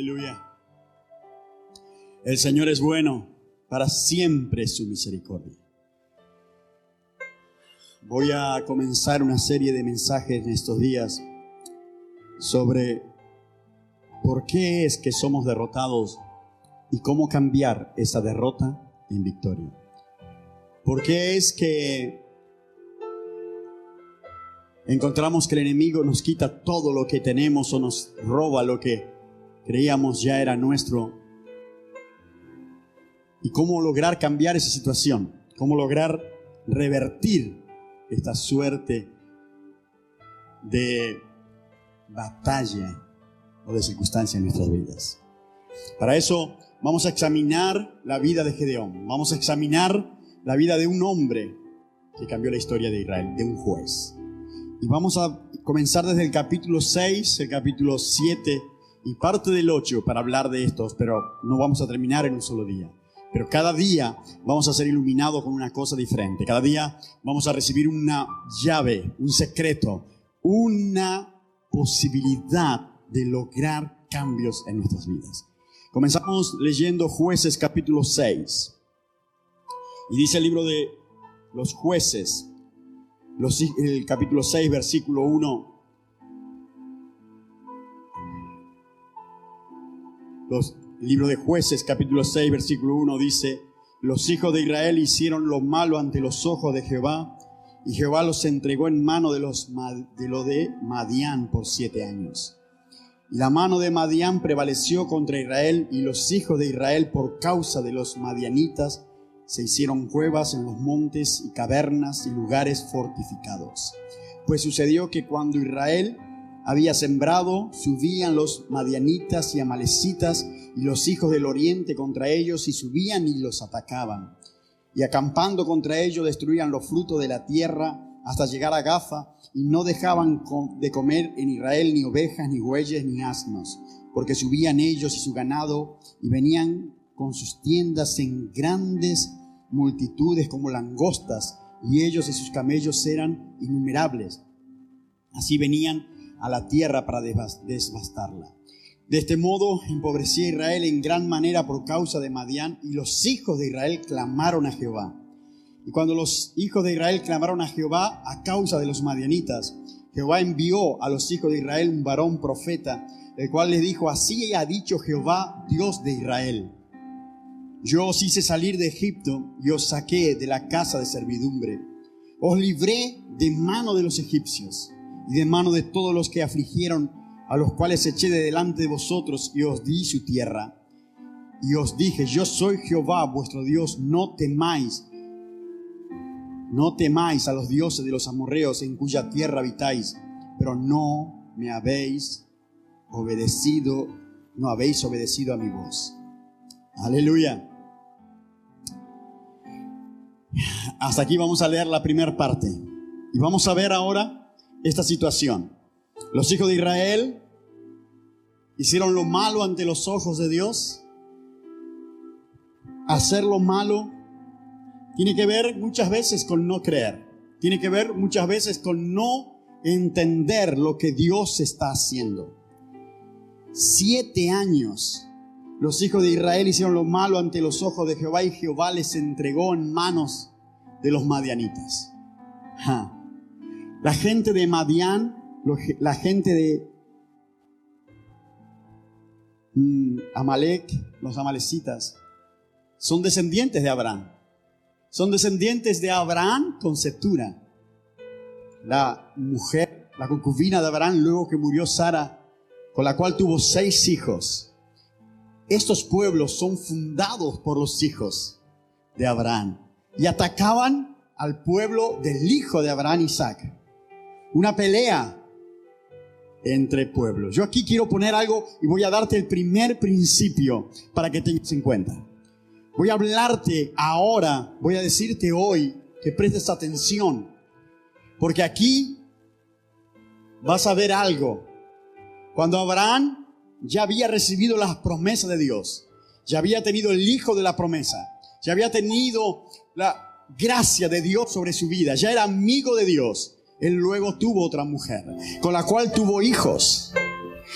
Aleluya. El Señor es bueno, para siempre su misericordia. Voy a comenzar una serie de mensajes en estos días sobre por qué es que somos derrotados y cómo cambiar esa derrota en victoria. ¿Por qué es que encontramos que el enemigo nos quita todo lo que tenemos o nos roba lo que creíamos ya era nuestro? ¿Y cómo lograr cambiar esa situación? ¿Cómo lograr revertir esta suerte de batalla o de circunstancia en nuestras vidas? Para eso vamos a examinar la vida de Gedeón. Vamos a examinar la vida de un hombre que cambió la historia de Israel, de un juez. Y vamos a comenzar desde el capítulo 6, el capítulo 7 y parte del 8 para hablar de estos, pero no vamos a terminar en un solo día. Pero cada día vamos a ser iluminados con una cosa diferente. Cada día vamos a recibir una llave, un secreto, una posibilidad de lograr cambios en nuestras vidas. Comenzamos leyendo jueces capítulo 6. Y dice el libro de los jueces, el capítulo 6, versículo 1. Los, libro de jueces, capítulo 6, versículo 1 dice, los hijos de Israel hicieron lo malo ante los ojos de Jehová, y Jehová los entregó en mano de los de lo de Madián por siete años. Y la mano de Madián prevaleció contra Israel, y los hijos de Israel por causa de los madianitas se hicieron cuevas en los montes y cavernas y lugares fortificados. Pues sucedió que cuando Israel había sembrado, subían los madianitas y amalecitas y los hijos del oriente contra ellos y subían y los atacaban. Y acampando contra ellos destruían los frutos de la tierra hasta llegar a Gaza y no dejaban de comer en Israel ni ovejas, ni bueyes, ni asnos, porque subían ellos y su ganado y venían con sus tiendas en grandes multitudes como langostas, y ellos y sus camellos eran innumerables. Así venían a la tierra para desbastarla. De este modo empobrecía Israel en gran manera por causa de Madián, y los hijos de Israel clamaron a Jehová. Y cuando los hijos de Israel clamaron a Jehová a causa de los madianitas, Jehová envió a los hijos de Israel un varón profeta, el cual les dijo, así ha dicho Jehová, Dios de Israel yo os hice salir de Egipto y os saqué de la casa de servidumbre. Os libré de mano de los egipcios y de mano de todos los que afligieron, a los cuales eché de delante de vosotros y os di su tierra. Y os dije, yo soy Jehová vuestro Dios, no temáis, no temáis a los dioses de los amorreos en cuya tierra habitáis, pero no me habéis obedecido, no habéis obedecido a mi voz. Aleluya. Hasta aquí vamos a leer la primera parte. Y vamos a ver ahora esta situación. Los hijos de Israel hicieron lo malo ante los ojos de Dios. Hacer lo malo tiene que ver muchas veces con no creer. Tiene que ver muchas veces con no entender lo que Dios está haciendo. Siete años los hijos de Israel hicieron lo malo ante los ojos de Jehová y Jehová les entregó en manos de los madianitas. La gente de Madián, la gente de mm, Amalek, los amalecitas, son descendientes de Abraham. Son descendientes de Abraham con Septura. La mujer, la concubina de Abraham, luego que murió Sara, con la cual tuvo seis hijos estos pueblos son fundados por los hijos de Abraham y atacaban al pueblo del hijo de Abraham, Isaac. Una pelea entre pueblos. Yo aquí quiero poner algo y voy a darte el primer principio para que tengas en cuenta. Voy a hablarte ahora, voy a decirte hoy que prestes atención, porque aquí vas a ver algo. Cuando Abraham ya había recibido las promesas de Dios, ya había tenido el hijo de la promesa, ya había tenido la gracia de Dios sobre su vida, ya era amigo de Dios. Él luego tuvo otra mujer, con la cual tuvo hijos.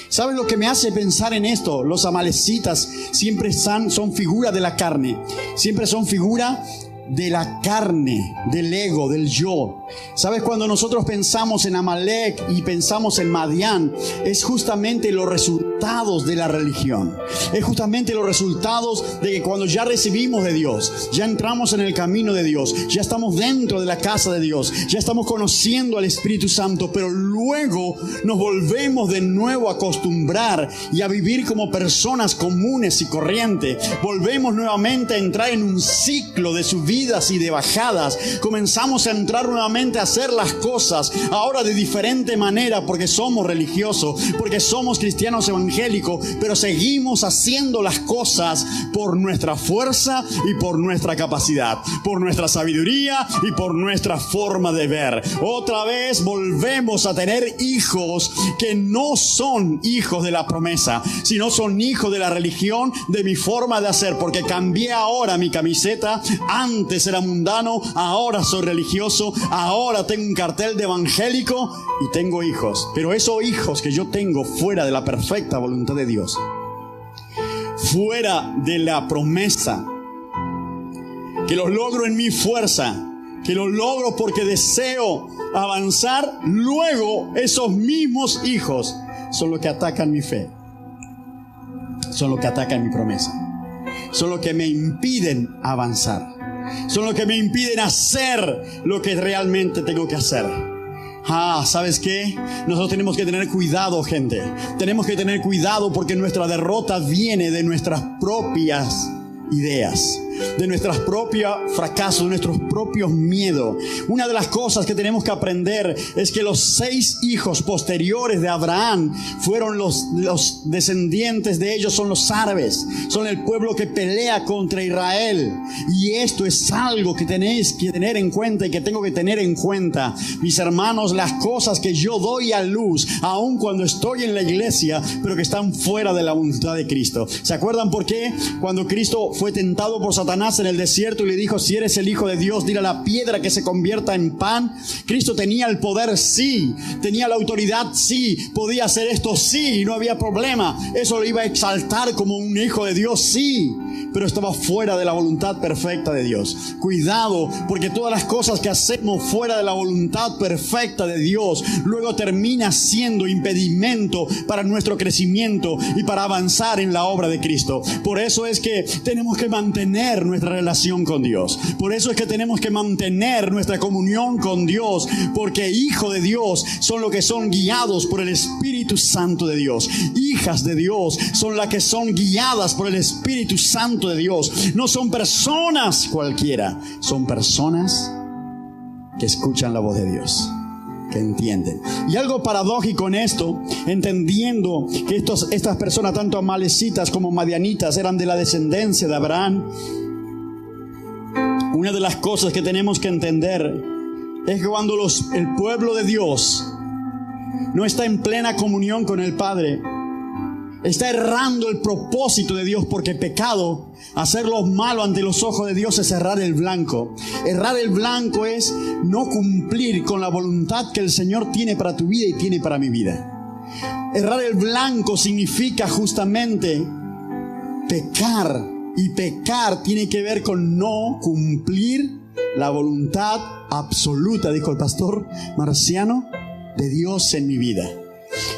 ¿Sabes lo que me hace pensar en esto? Los amalecitas siempre son, son figura de la carne, siempre son figura de la carne, del ego, del yo. ¿Sabes? Cuando nosotros pensamos en Amalek y pensamos en Madián, es justamente los resultados de la religión. Es justamente los resultados de que cuando ya recibimos de Dios, ya entramos en el camino de Dios, ya estamos dentro de la casa de Dios, ya estamos conociendo al Espíritu Santo, pero luego nos volvemos de nuevo a acostumbrar y a vivir como personas comunes y corrientes. Volvemos nuevamente a entrar en un ciclo de su vida y de bajadas. Comenzamos a entrar nuevamente a hacer las cosas ahora de diferente manera porque somos religiosos, porque somos cristianos evangélicos, pero seguimos haciendo las cosas por nuestra fuerza y por nuestra capacidad, por nuestra sabiduría y por nuestra forma de ver. Otra vez volvemos a tener hijos que no son hijos de la promesa, sino son hijos de la religión, de mi forma de hacer, porque cambié ahora mi camiseta antes antes era mundano, ahora soy religioso, ahora tengo un cartel de evangélico y tengo hijos. Pero esos hijos que yo tengo fuera de la perfecta voluntad de Dios, fuera de la promesa, que los logro en mi fuerza, que los logro porque deseo avanzar, luego esos mismos hijos son los que atacan mi fe, son los que atacan mi promesa, son los que me impiden avanzar son los que me impiden hacer lo que realmente tengo que hacer. Ah, ¿sabes qué? Nosotros tenemos que tener cuidado, gente. Tenemos que tener cuidado porque nuestra derrota viene de nuestras propias ideas de nuestros propios fracasos, de nuestros propios miedos. Una de las cosas que tenemos que aprender es que los seis hijos posteriores de Abraham fueron los, los descendientes de ellos, son los árabes, son el pueblo que pelea contra Israel. Y esto es algo que tenéis que tener en cuenta y que tengo que tener en cuenta. Mis hermanos, las cosas que yo doy a luz, aun cuando estoy en la iglesia, pero que están fuera de la voluntad de Cristo. ¿Se acuerdan por qué? Cuando Cristo fue tentado por Satanás en el desierto y le dijo, si eres el Hijo de Dios, dile a la piedra que se convierta en pan. Cristo tenía el poder, sí. Tenía la autoridad, sí. Podía hacer esto, sí. Y no había problema. Eso lo iba a exaltar como un Hijo de Dios, sí pero estaba fuera de la voluntad perfecta de Dios. Cuidado, porque todas las cosas que hacemos fuera de la voluntad perfecta de Dios, luego termina siendo impedimento para nuestro crecimiento y para avanzar en la obra de Cristo. Por eso es que tenemos que mantener nuestra relación con Dios. Por eso es que tenemos que mantener nuestra comunión con Dios, porque hijos de Dios son los que son guiados por el Espíritu Santo de Dios. Hijas de Dios son las que son guiadas por el Espíritu Santo de Dios. No son personas cualquiera, son personas que escuchan la voz de Dios que entienden. Y algo paradójico en esto, entendiendo que estos, estas personas, tanto amalecitas como madianitas, eran de la descendencia de Abraham, una de las cosas que tenemos que entender es que cuando los, el pueblo de Dios no está en plena comunión con el Padre, está errando el propósito de Dios porque pecado, hacer lo malo ante los ojos de Dios es errar el blanco. Errar el blanco es no cumplir con la voluntad que el Señor tiene para tu vida y tiene para mi vida. Errar el blanco significa justamente pecar y pecar tiene que ver con no cumplir la voluntad absoluta, dijo el pastor marciano, de Dios en mi vida.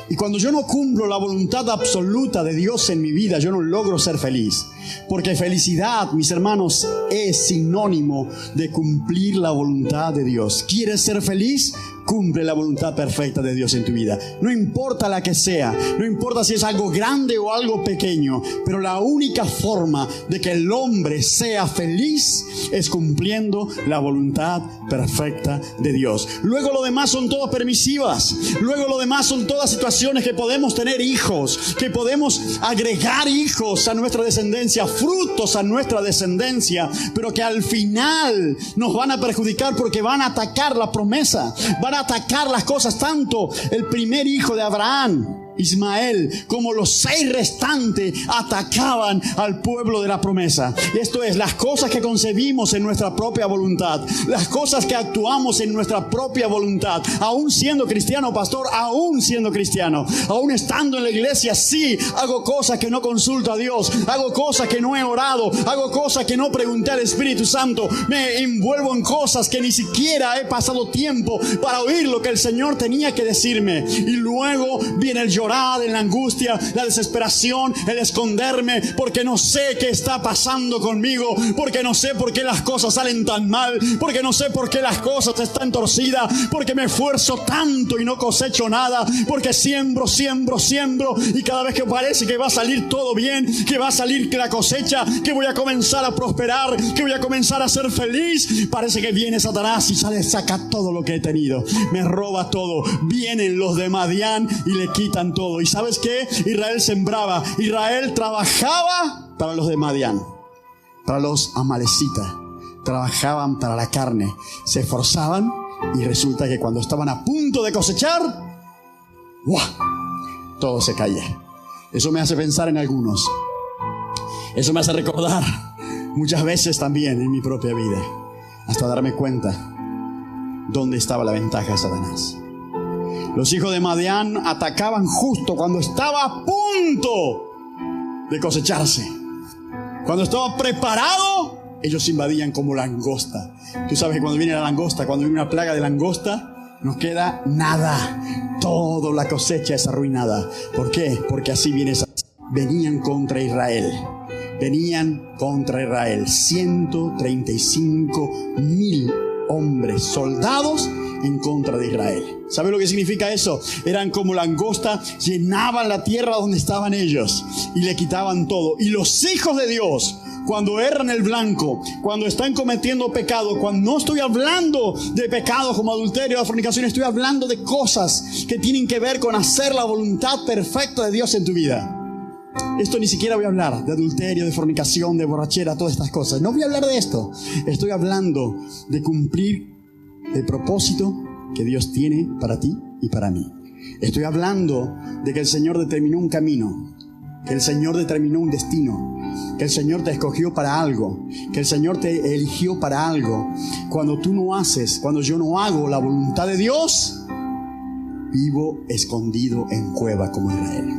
Y cuando yo no cumplo la voluntad absoluta de Dios en mi vida, yo no logro ser feliz. Porque felicidad, mis hermanos, es sinónimo de cumplir la voluntad de Dios. ¿Quieres ser feliz? Cumple la voluntad perfecta de Dios en tu vida. No importa la que sea, no importa si es algo grande o algo pequeño, pero la única forma de que el hombre sea feliz es cumpliendo la voluntad perfecta de Dios. Luego lo demás son todas permisivas. Luego lo demás son todas situaciones que podemos tener hijos, que podemos agregar hijos a nuestra descendencia frutos a nuestra descendencia, pero que al final nos van a perjudicar porque van a atacar la promesa, atacar las cosas, tanto el primer hijo de Abraham Ismael, como los seis restantes, atacaban al pueblo de la promesa. Esto es, las cosas que concebimos en nuestra propia voluntad, las cosas que actuamos en nuestra propia voluntad, aún siendo cristiano, pastor, aún siendo cristiano, aún estando en la iglesia, sí, hago cosas que no consulto a Dios, hago cosas que no he orado, hago cosas que no pregunté al Espíritu Santo, me envuelvo en cosas que ni siquiera he pasado tiempo para oír lo que el Señor tenía que decirme. Y luego viene el en la angustia, la desesperación, el esconderme, porque no sé qué está pasando conmigo, porque no sé por qué las cosas salen tan mal, porque no sé por qué las cosas están torcidas, porque me esfuerzo tanto y no cosecho nada, porque siembro, siembro, siembro, y cada vez que parece que va a salir todo bien, que va a salir la cosecha, que voy a comenzar a prosperar, que voy a comenzar a ser feliz, parece que viene Satanás y sale, saca todo lo que he tenido, me roba todo, vienen los de Madián y le quitan todo. ¿Y sabes qué? Israel sembraba, Israel trabajaba para los de Madián, para los amalecitas, trabajaban para la carne, se esforzaban y resulta que cuando estaban a punto de cosechar, todo se caía. Eso me hace pensar en algunos. Eso me hace recordar muchas veces también en mi propia vida, hasta darme cuenta dónde estaba la ventaja de Satanás. Los hijos de Madián atacaban justo cuando estaba a punto de cosecharse. Cuando estaba preparado, ellos invadían como langosta. Tú sabes que cuando viene la langosta, cuando viene una plaga de langosta, no queda nada. Toda la cosecha es arruinada. ¿Por qué? Porque así viene Venían contra Israel. Venían contra Israel. 135 mil hombres, soldados en contra de Israel. ¿Sabe lo que significa eso? Eran como langosta, llenaban la tierra donde estaban ellos y le quitaban todo. Y los hijos de Dios, cuando erran el blanco, cuando están cometiendo pecado, cuando no estoy hablando de pecado como adulterio o fornicación, estoy hablando de cosas que tienen que ver con hacer la voluntad perfecta de Dios en tu vida. Esto ni siquiera voy a hablar de adulterio, de fornicación, de borrachera, todas estas cosas. No voy a hablar de esto. Estoy hablando de cumplir el propósito que Dios tiene para ti y para mí. Estoy hablando de que el Señor determinó un camino, que el Señor determinó un destino, que el Señor te escogió para algo, que el Señor te eligió para algo. Cuando tú no haces, cuando yo no hago la voluntad de Dios, vivo escondido en cueva como Israel.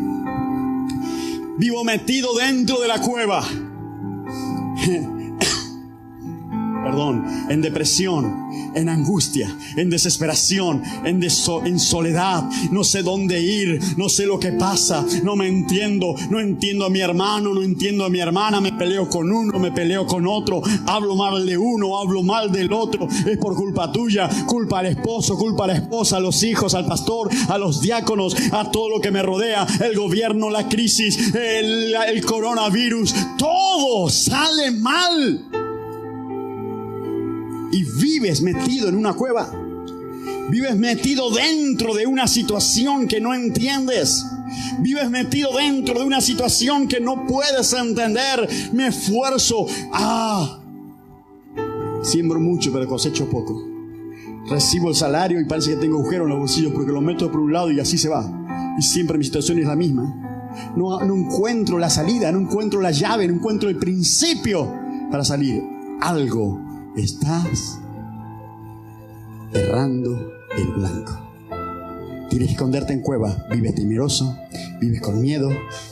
Vivo metido dentro de la cueva. Perdón, en depresión, en angustia, en desesperación, en, en soledad. No sé dónde ir, no sé lo que pasa, no me entiendo, no entiendo a mi hermano, no entiendo a mi hermana, me peleo con uno, me peleo con otro, hablo mal de uno, hablo mal del otro, es por culpa tuya, culpa al esposo, culpa a la esposa, a los hijos, al pastor, a los diáconos, a todo lo que me rodea, el gobierno, la crisis, el, el coronavirus, todo sale mal y vives metido en una cueva. Vives metido dentro de una situación que no entiendes. Vives metido dentro de una situación que no puedes entender. Me esfuerzo. Ah, siembro mucho, pero cosecho poco. Recibo el salario y parece que tengo agujero en los bolsillos porque lo meto por un lado y así se va. Y siempre mi situación es la misma. No, no encuentro la salida, no encuentro la llave, no encuentro el principio para salir. Algo estás errando el blanco. Tienes que esconderte en cueva. Vives temeroso, vives con miedo,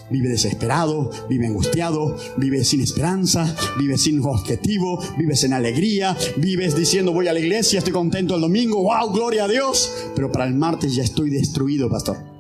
vives desesperado, vives angustiado, vives sin esperanza, vives sin objetivo, vives en alegría, vives diciendo voy a la iglesia, estoy contento el domingo, wow, gloria a Dios. Pero para el martes ya estoy destruido, pastor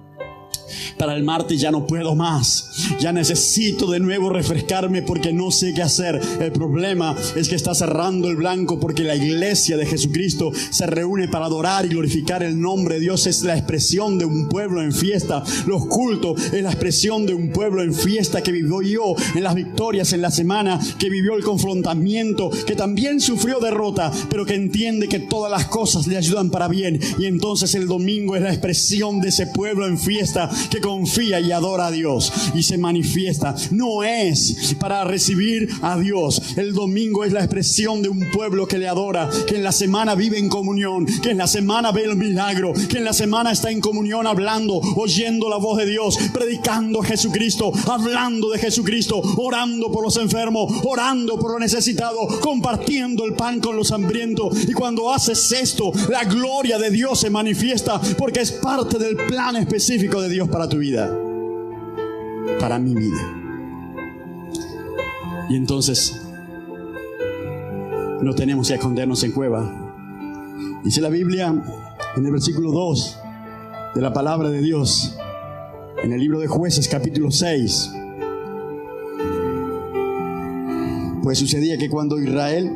para el martes ya no puedo más. Ya necesito de nuevo refrescarme porque no sé qué hacer. El problema es que está cerrando el blanco porque la iglesia de Jesucristo se reúne para adorar y glorificar el nombre. Dios es la expresión de un pueblo en fiesta. Los cultos es la expresión de un pueblo en fiesta que vivió yo en las victorias en la semana, que vivió el confrontamiento, que también sufrió derrota, pero que entiende que todas las cosas le ayudan para bien. Y entonces el domingo es la expresión de ese pueblo en fiesta que confía y adora a Dios y se manifiesta. No es para recibir a Dios. El domingo es la expresión de un pueblo que le adora, que en la semana vive en comunión, que en la semana ve el milagro, que en la semana está en comunión hablando, oyendo la voz de Dios, predicando a Jesucristo, hablando de Jesucristo, orando por los enfermos, orando por los necesitados, compartiendo el pan con los hambrientos. Y cuando haces esto, la gloria de Dios se manifiesta porque es parte del plan específico de Dios para tu vida, para mi vida. Y entonces no tenemos que escondernos en cueva. Dice la Biblia en el versículo 2 de la palabra de Dios, en el libro de jueces capítulo 6. Pues sucedía que cuando Israel,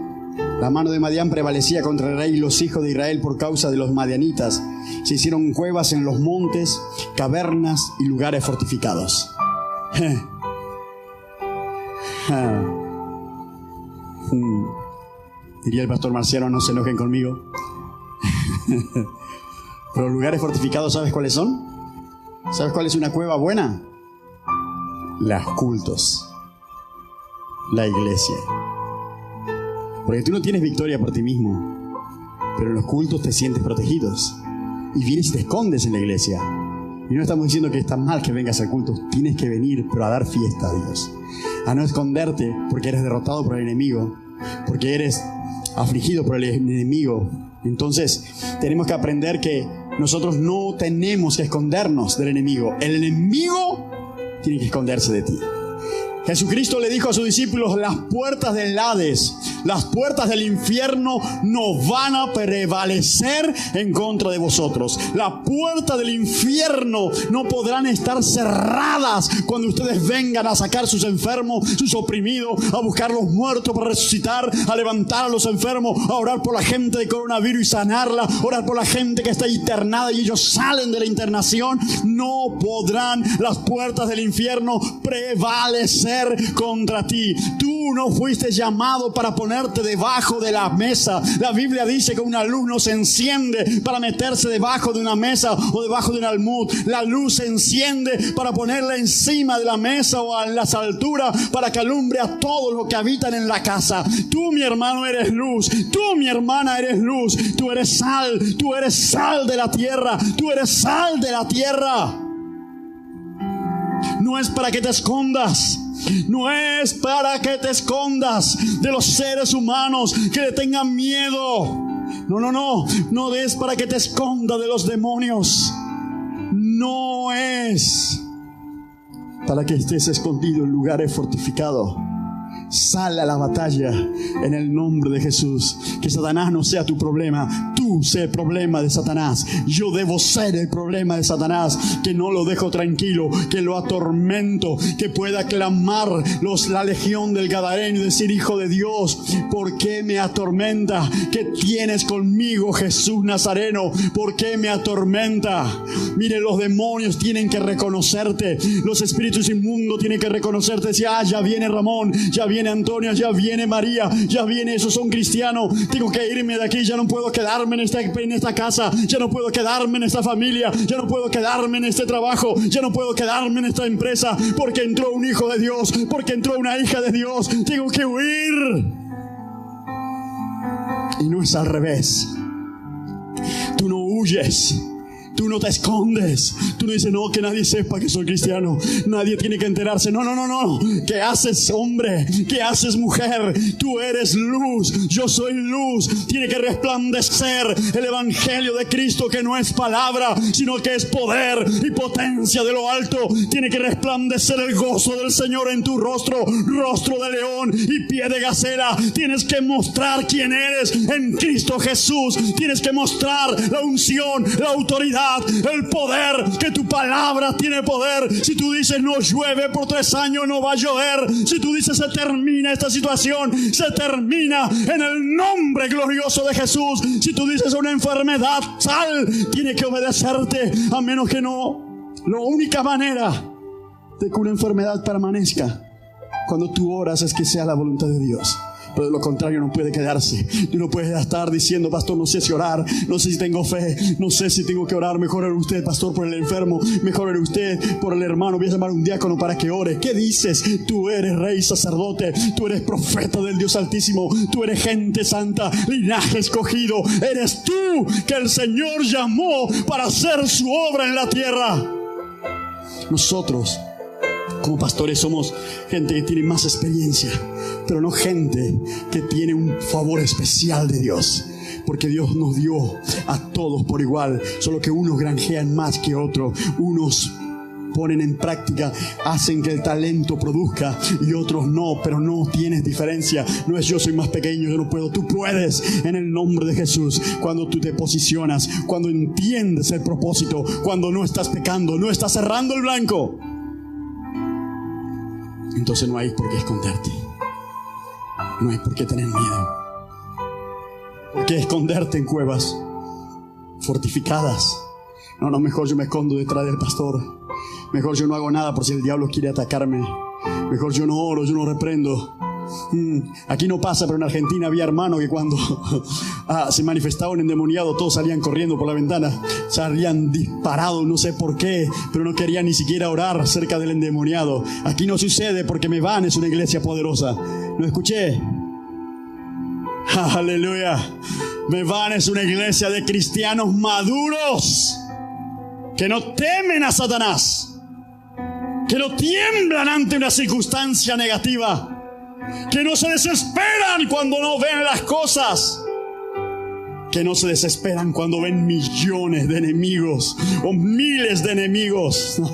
la mano de Madián prevalecía contra el rey y los hijos de Israel por causa de los madianitas, se hicieron cuevas en los montes, cavernas y lugares fortificados. Hmm. Diría el pastor Marciano, no se enojen conmigo. Pero los lugares fortificados, ¿sabes cuáles son? ¿Sabes cuál es una cueva buena? Las cultos. La iglesia. Porque tú no tienes victoria por ti mismo. Pero en los cultos te sientes protegidos. Y vienes y te escondes en la iglesia. Y no estamos diciendo que está mal que vengas al culto. Tienes que venir, pero a dar fiesta a Dios. A no esconderte porque eres derrotado por el enemigo. Porque eres afligido por el enemigo. Entonces, tenemos que aprender que nosotros no tenemos que escondernos del enemigo. El enemigo tiene que esconderse de ti. Jesucristo le dijo a sus discípulos, las puertas del Hades, las puertas del infierno no van a prevalecer en contra de vosotros. La puerta del infierno no podrán estar cerradas cuando ustedes vengan a sacar sus enfermos, sus oprimidos, a buscar los muertos para resucitar, a levantar a los enfermos, a orar por la gente de coronavirus y sanarla, orar por la gente que está internada y ellos salen de la internación. No podrán las puertas del infierno prevalecer contra ti. Tú no fuiste llamado para ponerte debajo de la mesa. La Biblia dice que una luz no se enciende para meterse debajo de una mesa o debajo de un almud. La luz se enciende para ponerla encima de la mesa o en las alturas para que alumbre a todos los que habitan en la casa. Tú, mi hermano, eres luz. Tú, mi hermana, eres luz. Tú eres sal. Tú eres sal de la tierra. Tú eres sal de la tierra. No es para que te escondas. No es para que te escondas de los seres humanos que le tengan miedo. No, no, no. No es para que te escondas de los demonios. No es para que estés escondido en lugares fortificados Sal a la batalla en el nombre de Jesús. Que Satanás no sea tu problema. Tú sé el problema de Satanás. Yo debo ser el problema de Satanás. Que no lo dejo tranquilo. Que lo atormento. Que pueda clamar los, la legión del Gadareno y decir, Hijo de Dios, ¿por qué me atormenta? ¿Qué tienes conmigo, Jesús Nazareno? ¿Por qué me atormenta? Mire, los demonios tienen que reconocerte. Los espíritus inmundos tienen que reconocerte. Decir, ah, ya viene Ramón. Ya viene viene Antonia, ya viene María, ya viene, esos son cristianos. Tengo que irme de aquí, ya no puedo quedarme en esta casa, ya no puedo quedarme en esta familia, ya no puedo quedarme en este trabajo, ya no puedo quedarme en esta empresa, porque entró un hijo de Dios, porque entró una hija de Dios. Tengo que huir. Y no es al revés. Tú no huyes Tú no te escondes. Tú no dices, no, que nadie sepa que soy cristiano. Nadie tiene que enterarse. No, no, no, no. ¿Qué haces hombre? ¿Qué haces mujer? Tú eres luz. Yo soy luz. Tiene que resplandecer el Evangelio de Cristo que no es palabra, sino que es poder y potencia de lo alto. Tiene que resplandecer el gozo del Señor en tu rostro. Rostro de león y pie de gacela. Tienes que mostrar quién eres en Cristo Jesús. Tienes que mostrar la unción, la autoridad el poder, que tu palabra tiene poder. Si tú dices no llueve por tres años, no va a llover. Si tú dices se termina esta situación, se termina en el nombre glorioso de Jesús. Si tú dices una enfermedad, sal, tiene que obedecerte, a menos que no. La única manera de que una enfermedad permanezca cuando tú oras es que sea la voluntad de Dios. Pero de lo contrario no puede quedarse. Tú no puedes estar diciendo, pastor, no sé si orar, no sé si tengo fe, no sé si tengo que orar. Mejor era usted, pastor, por el enfermo. Mejor era usted por el hermano. Voy a llamar a un diácono para que ore. ¿Qué dices? Tú eres rey, sacerdote. Tú eres profeta del Dios Altísimo. Tú eres gente santa, linaje escogido. Eres tú que el Señor llamó para hacer su obra en la tierra. Nosotros como pastores somos gente que tiene más experiencia, pero no gente que tiene un favor especial de Dios. Porque Dios nos dio a todos por igual, solo que unos granjean más que otros, unos ponen en práctica, hacen que el talento produzca y otros no, pero no tienes diferencia. No es yo soy más pequeño, yo no puedo, tú puedes en el nombre de Jesús. Cuando tú te posicionas, cuando entiendes el propósito, cuando no estás pecando, no estás cerrando el blanco entonces no hay por qué esconderte. No hay por qué tener miedo. ¿Por qué esconderte en cuevas fortificadas? No, no, mejor yo me escondo detrás del pastor. Mejor yo no hago nada por si el diablo quiere atacarme. Mejor yo no oro, yo no reprendo. Mm, aquí no pasa, pero en Argentina había hermanos que cuando ah, se manifestaba un endemoniado, todos salían corriendo por la ventana, salían disparados, no sé por qué, pero no querían ni siquiera orar cerca del endemoniado. Aquí no sucede porque me van, es una iglesia poderosa. ¿Lo escuché? Aleluya. Me van es una iglesia de cristianos maduros que no temen a Satanás, que no tiemblan ante una circunstancia negativa que no se desesperan cuando no ven las cosas, que no se desesperan cuando ven millones de enemigos o miles de enemigos.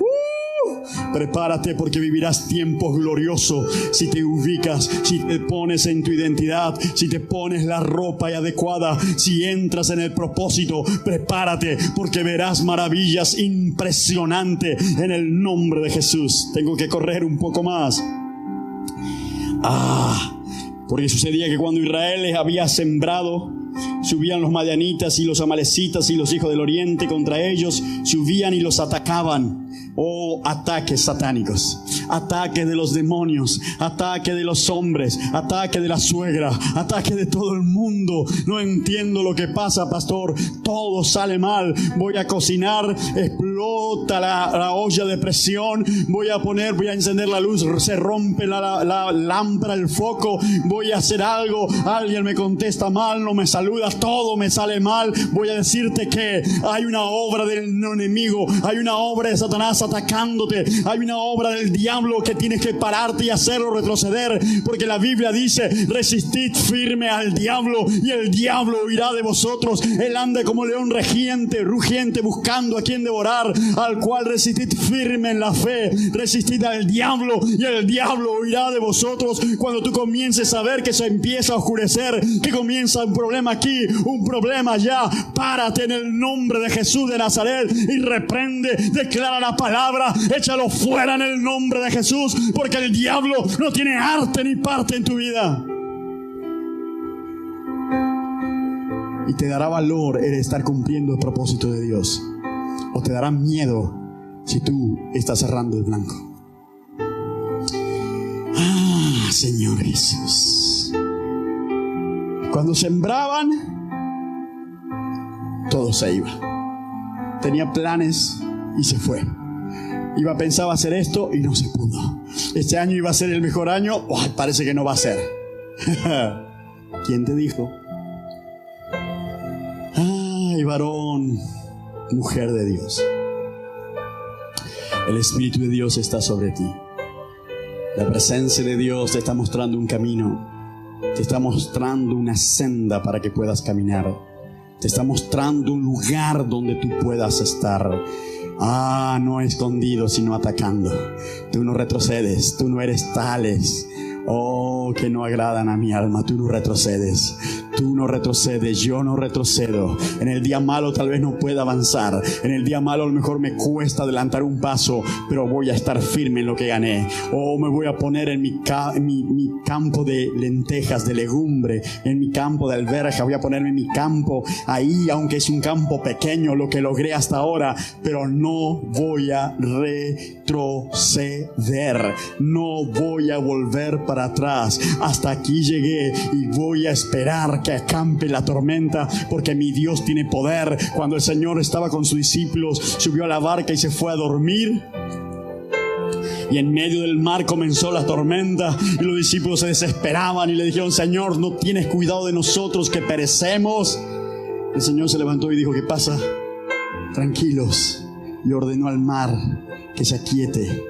Uh, prepárate porque vivirás tiempos gloriosos si te ubicas, si te pones en tu identidad, si te pones la ropa adecuada, si entras en el propósito. Prepárate porque verás maravillas impresionantes en el nombre de Jesús. Tengo que correr un poco más. Ah, porque sucedía que cuando Israel les había sembrado, subían los madianitas y los amalecitas y los hijos del oriente contra ellos, subían y los atacaban. Oh, ataques satánicos, ataque de los demonios, ataque de los hombres, ataque de la suegra, ataque de todo el mundo. No entiendo lo que pasa, pastor. Todo sale mal. Voy a cocinar, explota la, olla de presión. Voy a poner, voy a encender la luz, se rompe la, la lámpara, el foco. Voy a hacer algo. Alguien me contesta mal, no me saluda, todo me sale mal. Voy a decirte que hay una obra del enemigo, hay una obra de Satanás atacándote. Hay una obra del diablo que tienes que pararte y hacerlo retroceder. Porque la Biblia dice, resistid firme al diablo y el diablo huirá de vosotros. Él anda como león regiente, rugiente, buscando a quien devorar, al cual resistid firme en la fe. Resistid al diablo y el diablo huirá de vosotros. Cuando tú comiences a ver que se empieza a oscurecer, que comienza un problema aquí, un problema allá, párate en el nombre de Jesús de Nazaret y reprende, declara la palabra échalo fuera en el nombre de Jesús, porque el diablo no tiene arte ni parte en tu vida. Y te dará valor el estar cumpliendo el propósito de Dios. O te dará miedo si tú estás cerrando el blanco. Ah, Señor Jesús. Cuando sembraban, todo se iba. Tenía planes y se fue. Iba pensaba hacer esto y no se pudo. Este año iba a ser el mejor año, parece que no va a ser. ¿Quién te dijo? Ay, varón, mujer de Dios. El Espíritu de Dios está sobre ti. La presencia de Dios te está mostrando un camino. Te está mostrando una senda para que puedas caminar. Te está mostrando un lugar donde tú puedas estar. Ah, no escondido, sino atacando. Tú no retrocedes, tú no eres tales. Oh, que no agradan a mi alma, tú no retrocedes. Tú no retrocedes, yo no retrocedo. En el día malo tal vez no pueda avanzar. En el día malo a lo mejor me cuesta adelantar un paso, pero voy a estar firme en lo que gané. O me voy a poner en mi, mi, campo de lentejas, de legumbre, en mi campo de alberja. Voy a ponerme en mi campo ahí, aunque es un campo pequeño lo que logré hasta ahora, pero no voy a retroceder. No voy a volver para atrás. Hasta aquí llegué y voy a esperar que acampe la tormenta porque mi Dios tiene poder. Cuando el Señor estaba con sus discípulos, subió a la barca y se fue a dormir. Y en medio del mar comenzó la tormenta y los discípulos se desesperaban y le dijeron, Señor, no tienes cuidado de nosotros que perecemos. El Señor se levantó y dijo, ¿qué pasa? Tranquilos. Y ordenó al mar que se aquiete.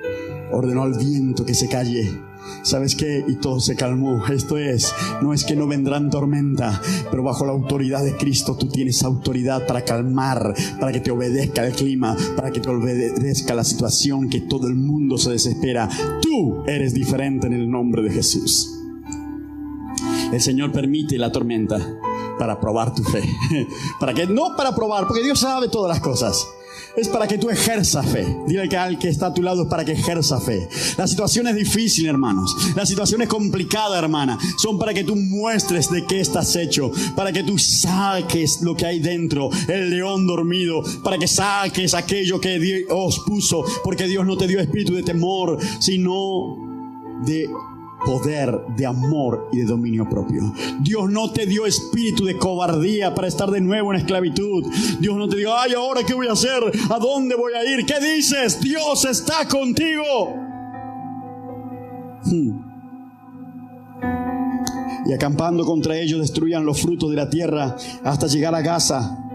Ordenó al viento que se calle ¿Sabes qué? Y todo se calmó. Esto es, no es que no vendrán tormenta, pero bajo la autoridad de Cristo tú tienes autoridad para calmar, para que te obedezca el clima, para que te obedezca la situación que todo el mundo se desespera. Tú eres diferente en el nombre de Jesús. El Señor permite la tormenta para probar tu fe. Para que no para probar, porque Dios sabe todas las cosas es para que tú ejerzas fe. Dile que al que está a tu lado es para que ejerza fe. La situación es difícil, hermanos. La situación es complicada, hermana. Son para que tú muestres de qué estás hecho. Para que tú saques lo que hay dentro. El león dormido. Para que saques aquello que Dios puso. Porque Dios no te dio espíritu de temor, sino de poder de amor y de dominio propio. Dios no te dio espíritu de cobardía para estar de nuevo en esclavitud. Dios no te dio, ay, ahora qué voy a hacer, a dónde voy a ir, qué dices, Dios está contigo. Hmm. Y acampando contra ellos destruían los frutos de la tierra hasta llegar a Gaza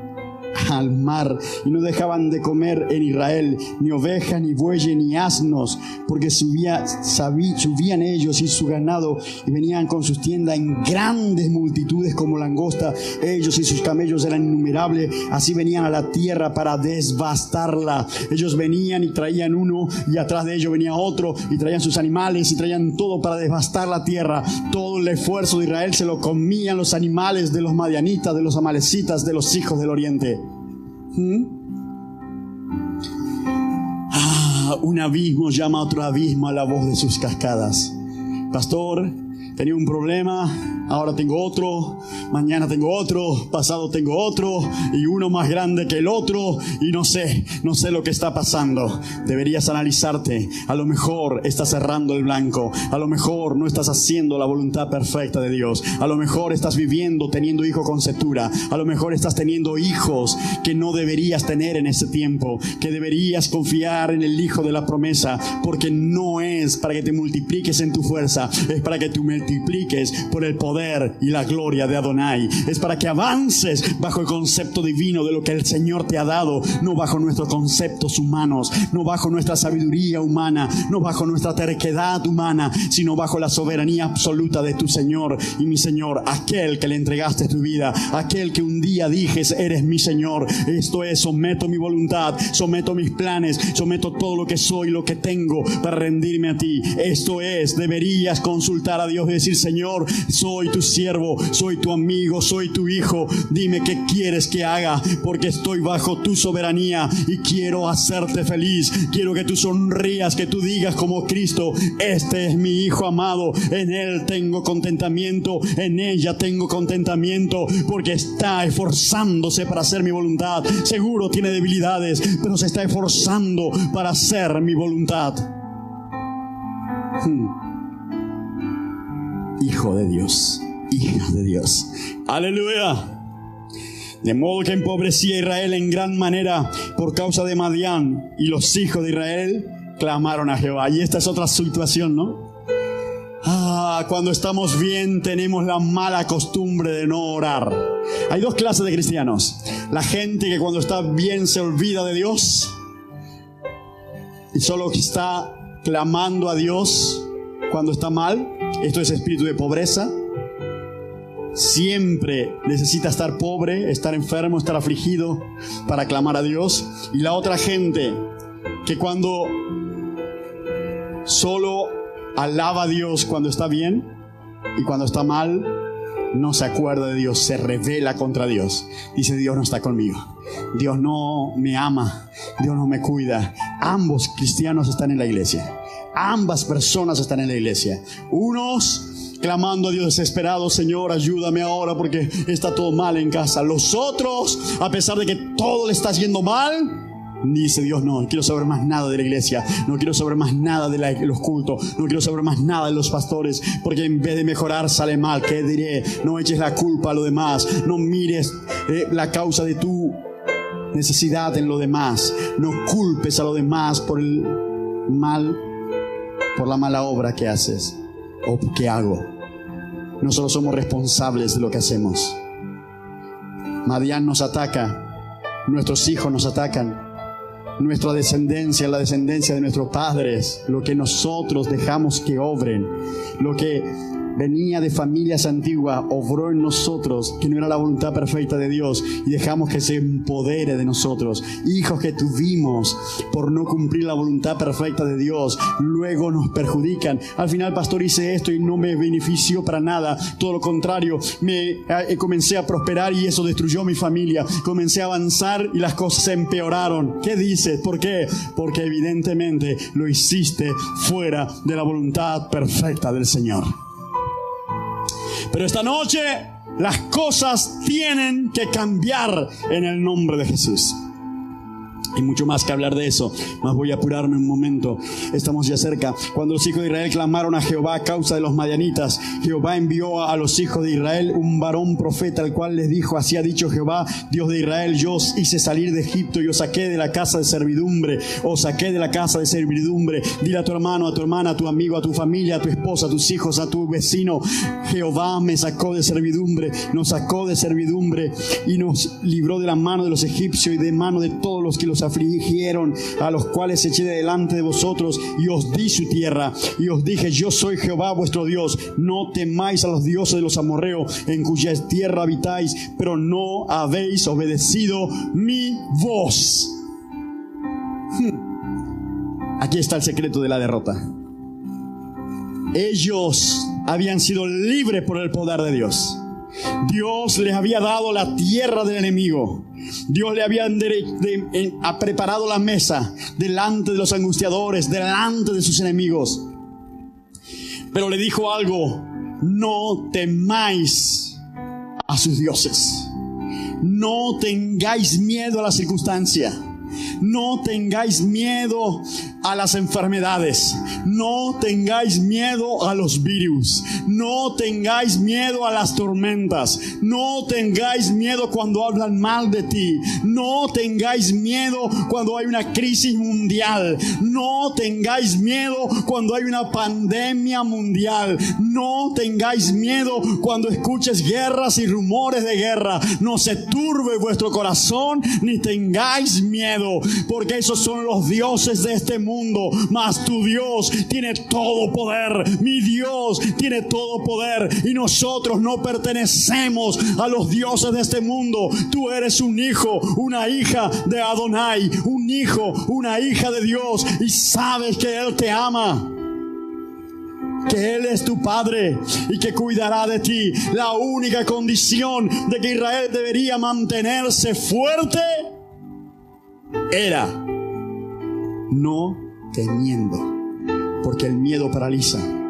al mar y no dejaban de comer en Israel ni ovejas, ni bueyes, ni asnos, porque subía, subían ellos y su ganado y venían con sus tiendas en grandes multitudes como langosta. Ellos y sus camellos eran innumerables, así venían a la tierra para desbastarla. Ellos venían y traían uno y atrás de ellos venía otro y traían sus animales y traían todo para desbastar la tierra. Todo el esfuerzo de Israel se lo comían los animales de los madianitas, de los amalecitas, de los hijos del oriente. ¿Mm? Ah, un abismo llama a otro abismo a la voz de sus cascadas. Pastor, tenía un problema, ahora tengo otro, mañana tengo otro, pasado tengo otro y uno más grande que el otro y no sé, no sé lo que está pasando. Deberías analizarte. A lo mejor estás cerrando el blanco, a lo mejor no estás haciendo la voluntad perfecta de Dios, a lo mejor estás viviendo teniendo hijo con setura, a lo mejor estás teniendo hijos que no deberías tener en ese tiempo, que deberías confiar en el hijo de la promesa, porque no es para que te multipliques en tu fuerza, es para que te multipliques por el poder y la gloria de Adonai. Es para que avances bajo el concepto divino de lo que el Señor te ha dado, no bajo nuestros conceptos humanos, no bajo nuestra sabiduría humana, no bajo nuestra terquedad humana, sino bajo la soberanía absoluta de tu Señor y mi Señor, aquel que le entregaste tu vida, aquel que un día dijes, eres mi Señor. Esto es, someto mi voluntad, someto mis planes, someto todo lo que soy, lo que tengo para rendirme a ti. Esto es, deberías consultar a Dios decir, Señor, soy tu siervo, soy tu amigo, soy tu hijo. Dime qué quieres que haga, porque estoy bajo tu soberanía y quiero hacerte feliz. Quiero que tú sonrías, que tú digas como Cristo, este es mi hijo amado, en él tengo contentamiento, en ella tengo contentamiento, porque está esforzándose para hacer mi voluntad. Seguro tiene debilidades, pero se está esforzando para hacer mi voluntad. Hmm. Hijo de Dios hija de Dios. Aleluya. De modo que empobrecía Israel en gran manera por causa de Madián y los hijos de Israel clamaron a Jehová. Y esta es otra situación, ¿no? Ah, cuando estamos bien tenemos la mala costumbre de no orar. Hay dos clases de cristianos. La gente que cuando está bien se olvida de Dios y solo está clamando a Dios cuando está mal. Esto es espíritu de pobreza siempre necesita estar pobre, estar enfermo, estar afligido para clamar a Dios. Y la otra gente que cuando solo alaba a Dios cuando está bien y cuando está mal, no se acuerda de Dios, se revela contra Dios. Dice, Dios no está conmigo. Dios no me ama. Dios no me cuida. Ambos cristianos están en la iglesia. Ambas personas están en la iglesia. Unos clamando a Dios desesperado, Señor, ayúdame ahora porque está todo mal en casa. Los otros, a pesar de que todo le está yendo mal, Dice Dios, no, quiero saber más nada de la iglesia, no quiero saber más nada de los cultos, no quiero saber más nada de los pastores, porque en vez de mejorar sale mal. ¿Qué diré? No eches la culpa a lo demás, no mires eh, la causa de tu necesidad en lo demás, no culpes a lo demás por el mal, por la mala obra que haces o que hago. Nosotros somos responsables de lo que hacemos. Madian nos ataca, nuestros hijos nos atacan, nuestra descendencia, la descendencia de nuestros padres, lo que nosotros dejamos que obren, lo que venía de familias antiguas, obró en nosotros, que no era la voluntad perfecta de Dios, y dejamos que se empodere de nosotros. Hijos que tuvimos por no cumplir la voluntad perfecta de Dios, luego nos perjudican. Al final, pastor, hice esto y no me benefició para nada. Todo lo contrario, me eh, comencé a prosperar y eso destruyó mi familia. Comencé a avanzar y las cosas se empeoraron. ¿Qué dices? ¿Por qué? Porque evidentemente lo hiciste fuera de la voluntad perfecta del Señor. Pero esta noche las cosas tienen que cambiar en el nombre de Jesús. Hay mucho más que hablar de eso, más voy a apurarme un momento. Estamos ya cerca. Cuando los hijos de Israel clamaron a Jehová a causa de los madianitas, Jehová envió a los hijos de Israel un varón profeta, al cual les dijo, así ha dicho Jehová, Dios de Israel, yo os hice salir de Egipto y os saqué de la casa de servidumbre, os saqué de la casa de servidumbre. Dile a tu hermano, a tu hermana, a tu amigo, a tu familia, a tu esposa, a tus hijos, a tu vecino, Jehová me sacó de servidumbre, nos sacó de servidumbre y nos libró de la mano de los egipcios y de mano de todos los que los afligieron, a los cuales eché delante de vosotros y os di su tierra. Y os dije, yo soy Jehová vuestro Dios, no temáis a los dioses de los amorreos en cuya tierra habitáis, pero no habéis obedecido mi voz. Hmm. Aquí está el secreto de la derrota. Ellos habían sido libres por el poder de Dios. Dios les había dado la tierra del enemigo. Dios le había preparado la mesa delante de los angustiadores, delante de sus enemigos. Pero le dijo algo, no temáis a sus dioses. No tengáis miedo a la circunstancia. No tengáis miedo a las enfermedades. No tengáis miedo a los virus. No tengáis miedo a las tormentas. No tengáis miedo cuando hablan mal de ti. No tengáis miedo cuando hay una crisis mundial. No tengáis miedo cuando hay una pandemia mundial. No tengáis miedo cuando escuches guerras y rumores de guerra. No se turbe vuestro corazón ni tengáis miedo, porque esos son los dioses de este mundo mas tu Dios tiene todo poder. Mi Dios tiene todo poder y nosotros no pertenecemos a los dioses de este mundo. Tú eres un hijo, una hija de Adonai, un hijo, una hija de Dios y sabes que Él te ama que Él es tu Padre y que cuidará de ti. La única condición de que Israel debería mantenerse fuerte era no temiendo, porque el miedo paraliza.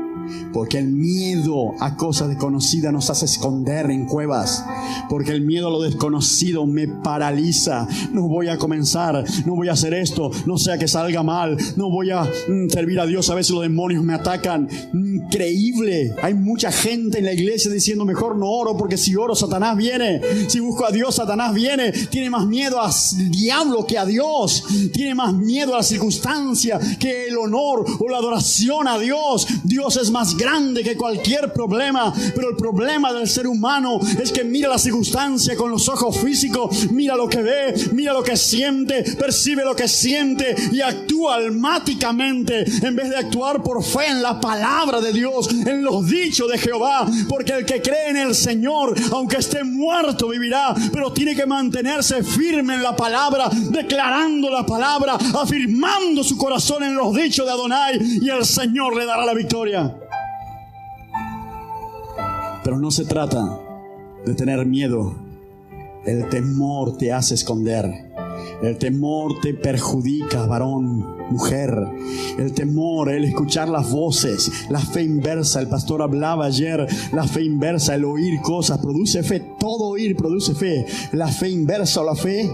Porque el miedo a cosas desconocidas nos hace esconder en cuevas. Porque el miedo a lo desconocido me paraliza. No voy a comenzar, no voy a hacer esto, no sea que salga mal, no voy a mm, servir a Dios. A veces los demonios me atacan. Increíble. Hay mucha gente en la iglesia diciendo mejor no oro porque si oro Satanás viene. Si busco a Dios Satanás viene. Tiene más miedo al diablo que a Dios. Tiene más miedo a la circunstancia que el honor o la adoración a Dios. Dios es más grande que cualquier problema, pero el problema del ser humano es que mira la circunstancia con los ojos físicos, mira lo que ve, mira lo que siente, percibe lo que siente y actúa almáticamente en vez de actuar por fe en la palabra de Dios, en los dichos de Jehová, porque el que cree en el Señor, aunque esté muerto, vivirá, pero tiene que mantenerse firme en la palabra, declarando la palabra, afirmando su corazón en los dichos de Adonai y el Señor le dará la victoria. Pero no se trata de tener miedo. El temor te hace esconder. El temor te perjudica, varón, mujer. El temor, el escuchar las voces, la fe inversa. El pastor hablaba ayer, la fe inversa, el oír cosas, produce fe. Todo oír produce fe. La fe inversa o la fe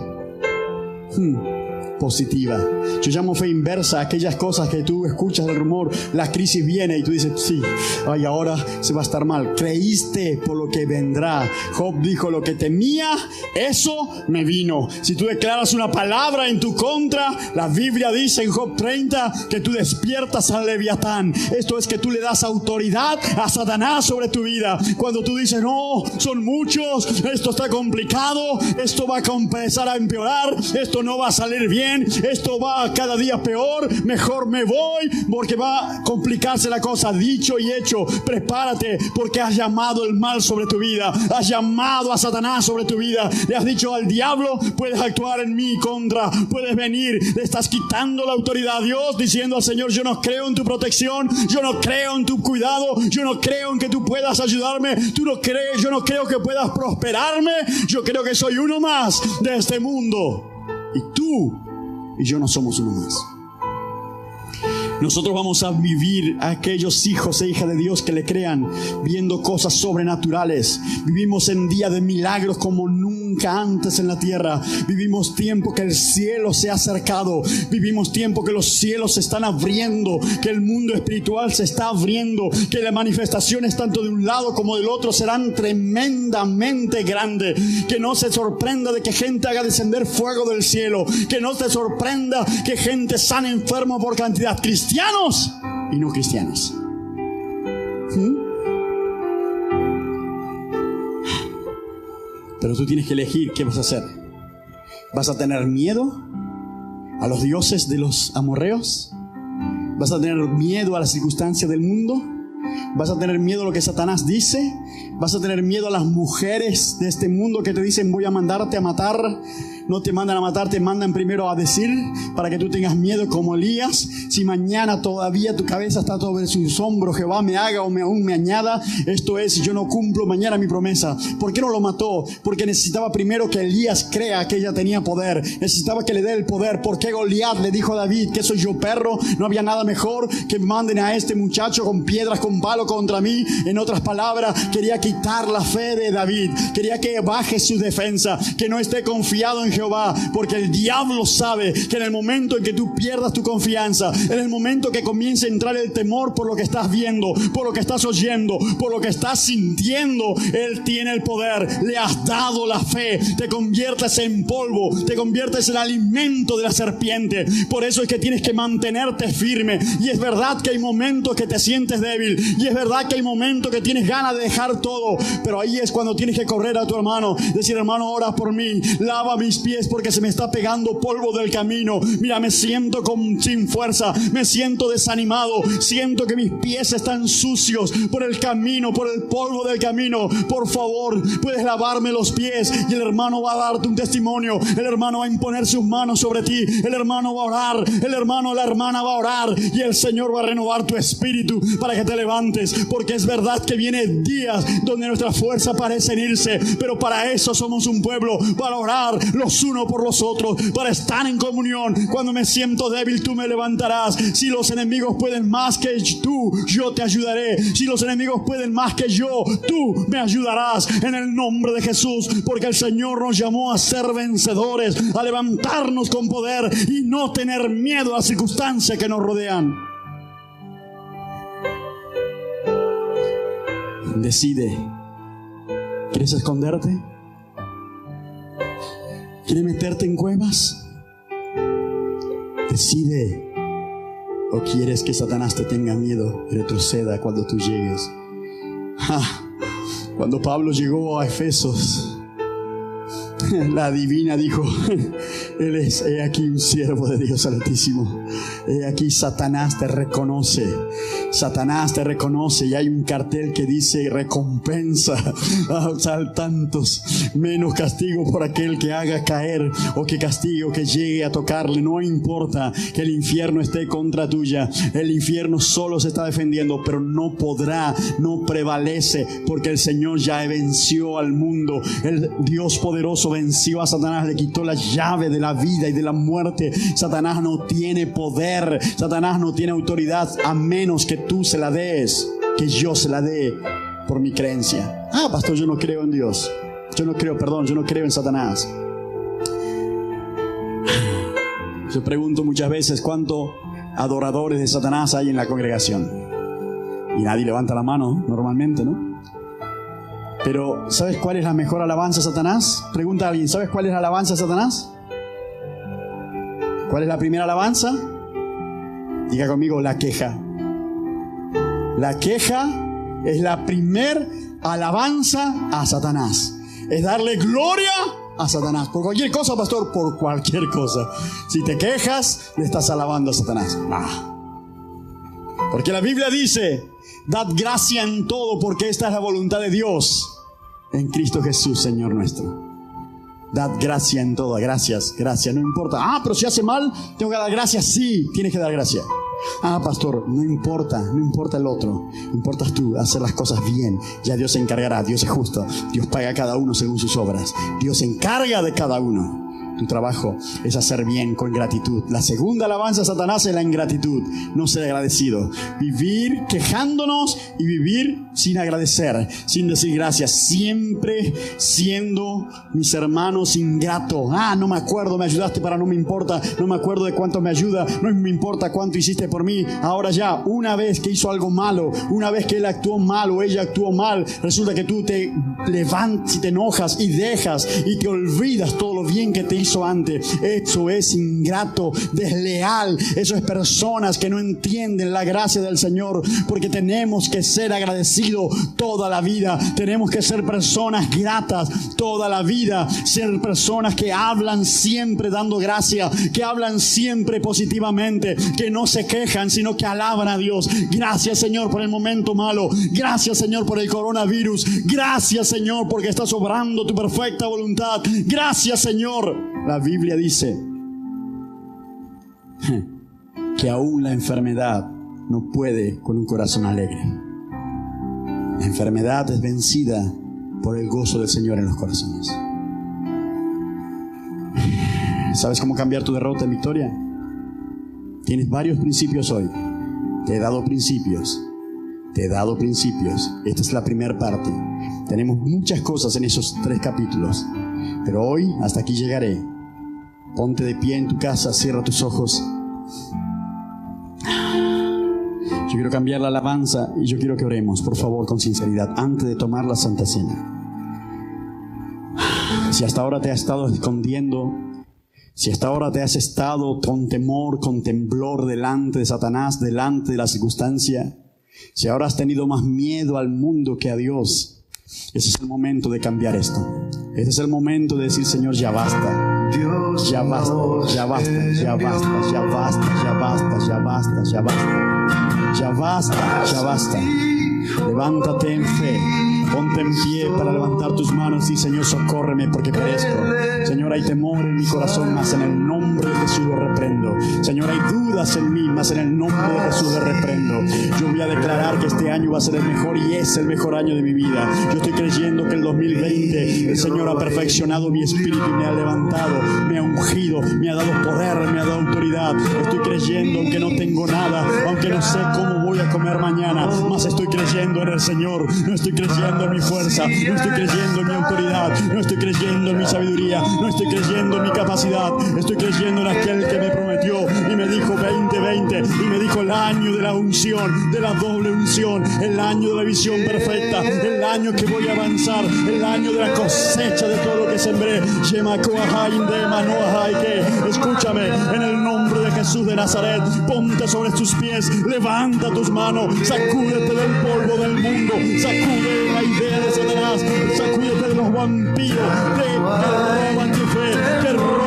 hmm, positiva. Yo llamo fe inversa aquellas cosas que tú escuchas el rumor, la crisis viene y tú dices, sí, ay, ahora se va a estar mal. Creíste por lo que vendrá. Job dijo, lo que temía, eso me vino. Si tú declaras una palabra en tu contra, la Biblia dice en Job 30 que tú despiertas al leviatán. Esto es que tú le das autoridad a Satanás sobre tu vida. Cuando tú dices, no, son muchos, esto está complicado, esto va a empezar a empeorar, esto no va a salir bien esto va cada día peor, mejor me voy porque va a complicarse la cosa. Dicho y hecho, prepárate porque has llamado el mal sobre tu vida, has llamado a Satanás sobre tu vida, le has dicho al diablo, puedes actuar en mi contra, puedes venir, le estás quitando la autoridad a Dios diciendo al Señor, yo no creo en tu protección, yo no creo en tu cuidado, yo no creo en que tú puedas ayudarme, tú no crees, yo no creo que puedas prosperarme, yo creo que soy uno más de este mundo. Y tú y yo no somos uno más. Nosotros vamos a vivir a aquellos hijos e hijas de Dios que le crean, viendo cosas sobrenaturales. Vivimos en día de milagros como nunca antes en la tierra. Vivimos tiempo que el cielo se ha acercado. Vivimos tiempo que los cielos se están abriendo, que el mundo espiritual se está abriendo, que las manifestaciones tanto de un lado como del otro serán tremendamente grandes. Que no se sorprenda de que gente haga descender fuego del cielo. Que no se sorprenda que gente sane enfermo por cantidad cristianos y no cristianos. ¿Mm? Pero tú tienes que elegir qué vas a hacer. ¿Vas a tener miedo a los dioses de los amorreos? ¿Vas a tener miedo a las circunstancias del mundo? ¿Vas a tener miedo a lo que Satanás dice? ¿Vas a tener miedo a las mujeres de este mundo que te dicen voy a mandarte a matar? No te mandan a matar, te mandan primero a decir para que tú tengas miedo como Elías. Si mañana todavía tu cabeza está sobre sus hombros, Jehová me haga o me, aún me añada, esto es, yo no cumplo mañana mi promesa. ¿Por qué no lo mató? Porque necesitaba primero que Elías crea que ella tenía poder. Necesitaba que le dé el poder. ¿Por qué Goliat le dijo a David que soy yo perro? No había nada mejor que manden a este muchacho con piedras, con palo contra mí. En otras palabras, quería quitar la fe de David. Quería que baje su defensa, que no esté confiado en Jehová, porque el diablo sabe que en el momento en que tú pierdas tu confianza, en el momento que comience a entrar el temor por lo que estás viendo, por lo que estás oyendo, por lo que estás sintiendo, Él tiene el poder, le has dado la fe, te conviertes en polvo, te conviertes en alimento de la serpiente. Por eso es que tienes que mantenerte firme. Y es verdad que hay momentos que te sientes débil, y es verdad que hay momentos que tienes ganas de dejar todo, pero ahí es cuando tienes que correr a tu hermano, decir hermano, ora por mí, lava mis pies es porque se me está pegando polvo del camino. Mira, me siento con, sin fuerza, me siento desanimado, siento que mis pies están sucios por el camino, por el polvo del camino. Por favor, puedes lavarme los pies y el hermano va a darte un testimonio. El hermano va a imponer sus manos sobre ti. El hermano va a orar, el hermano, la hermana va a orar y el Señor va a renovar tu espíritu para que te levantes. Porque es verdad que vienen días donde nuestra fuerza parece irse, pero para eso somos un pueblo, para orar los uno por los otros, para estar en comunión. Cuando me siento débil, tú me levantarás. Si los enemigos pueden más que tú, yo te ayudaré. Si los enemigos pueden más que yo, tú me ayudarás en el nombre de Jesús, porque el Señor nos llamó a ser vencedores, a levantarnos con poder y no tener miedo a las circunstancias que nos rodean. Decide. ¿Quieres esconderte? ¿Quiere meterte en cuevas? Decide. ¿O quieres que Satanás te tenga miedo y retroceda cuando tú llegues? Cuando Pablo llegó a Efesos, la divina dijo, Él es, he aquí un siervo de Dios Altísimo. He aquí Satanás te reconoce Satanás te reconoce y hay un cartel que dice recompensa a tantos, menos castigo por aquel que haga caer o que castigo que llegue a tocarle. No importa que el infierno esté contra tuya, el infierno solo se está defendiendo, pero no podrá, no prevalece, porque el Señor ya venció al mundo. El Dios poderoso venció a Satanás, le quitó la llave de la vida y de la muerte. Satanás no tiene poder, Satanás no tiene autoridad a menos que tú se la des, que yo se la dé por mi creencia. Ah, pastor, yo no creo en Dios. Yo no creo, perdón, yo no creo en Satanás. Yo pregunto muchas veces cuántos adoradores de Satanás hay en la congregación. Y nadie levanta la mano normalmente, ¿no? Pero ¿sabes cuál es la mejor alabanza Satanás? Pregunta a alguien, ¿sabes cuál es la alabanza Satanás? ¿Cuál es la primera alabanza? Diga conmigo, la queja. La queja es la primer alabanza a Satanás. Es darle gloria a Satanás. Por cualquier cosa, pastor, por cualquier cosa. Si te quejas, le estás alabando a Satanás. Porque la Biblia dice, dad gracia en todo porque esta es la voluntad de Dios en Cristo Jesús, Señor nuestro. Dad gracia en todo, gracias, gracias, no importa. Ah, pero si hace mal, tengo que dar gracias. Sí, tienes que dar gracias. Ah, pastor, no importa, no importa el otro, importas tú, hacer las cosas bien. Ya Dios se encargará, Dios es justo, Dios paga a cada uno según sus obras, Dios se encarga de cada uno. Tu trabajo es hacer bien con gratitud. La segunda alabanza a Satanás es la ingratitud, no ser agradecido. Vivir quejándonos y vivir sin agradecer, sin decir gracias, siempre siendo mis hermanos ingratos. Ah, no me acuerdo, me ayudaste para no me importa, no me acuerdo de cuánto me ayuda, no me importa cuánto hiciste por mí. Ahora ya, una vez que hizo algo malo, una vez que él actuó mal o ella actuó mal, resulta que tú te levantas y te enojas y dejas y te olvidas todo lo bien que te hizo antes. Eso es ingrato, desleal. Eso es personas que no entienden la gracia del Señor. Porque tenemos que ser agradecidos toda la vida. Tenemos que ser personas gratas toda la vida. Ser personas que hablan siempre dando gracia. Que hablan siempre positivamente. Que no se quejan, sino que alaban a Dios. Gracias Señor por el momento malo. Gracias Señor por el coronavirus. Gracias Señor porque estás obrando tu perfecta voluntad. Gracias Señor la Biblia dice que aún la enfermedad no puede con un corazón alegre. La enfermedad es vencida por el gozo del Señor en los corazones. ¿Sabes cómo cambiar tu derrota en victoria? Tienes varios principios hoy. Te he dado principios. Te he dado principios. Esta es la primera parte. Tenemos muchas cosas en esos tres capítulos. Pero hoy hasta aquí llegaré. Ponte de pie en tu casa, cierra tus ojos. Yo quiero cambiar la alabanza y yo quiero que oremos, por favor, con sinceridad, antes de tomar la Santa Cena. Si hasta ahora te has estado escondiendo, si hasta ahora te has estado con temor, con temblor delante de Satanás, delante de la circunstancia, si ahora has tenido más miedo al mundo que a Dios, ese es el momento de cambiar esto. Ese es el momento de decir, Señor, ya basta. Ya basta, ya basta, ya basta, ya basta, ya basta, ya basta, ya basta. Ya basta, ya basta. Levántate en fe. Ponte en pie para levantar tus manos y Señor, socórreme porque perezco. Señor, hay temor en mi corazón, más en el nombre de Jesús lo reprendo. Señor, hay dudas en mí, más en el nombre de Jesús lo reprendo. Yo voy a declarar que este año va a ser el mejor y es el mejor año de mi vida. Yo estoy creyendo que el 2020 el Señor ha perfeccionado mi espíritu y me ha levantado, me ha ungido, me ha dado poder, me ha dado autoridad. Estoy creyendo, aunque no tengo nada, aunque no sé cómo voy a comer mañana, más estoy creyendo en el Señor. No estoy creyendo en mi fuerza, no estoy creyendo en mi autoridad, no estoy creyendo en mi sabiduría, no estoy creyendo en mi capacidad, estoy creyendo en aquel que me prometió y me dijo 2020 y me dijo el año de la unción, de la doble unción, el año de la visión perfecta, el año que voy a avanzar, el año de la cosecha de todo lo que sembré. Escúchame en el nombre de Jesús de Nazaret, ponte sobre tus pies, levanta tus manos, sacúdete del polvo del mundo, sacude la idea de Satanás, sacúdete de los vampiros, de, que roban tu que roban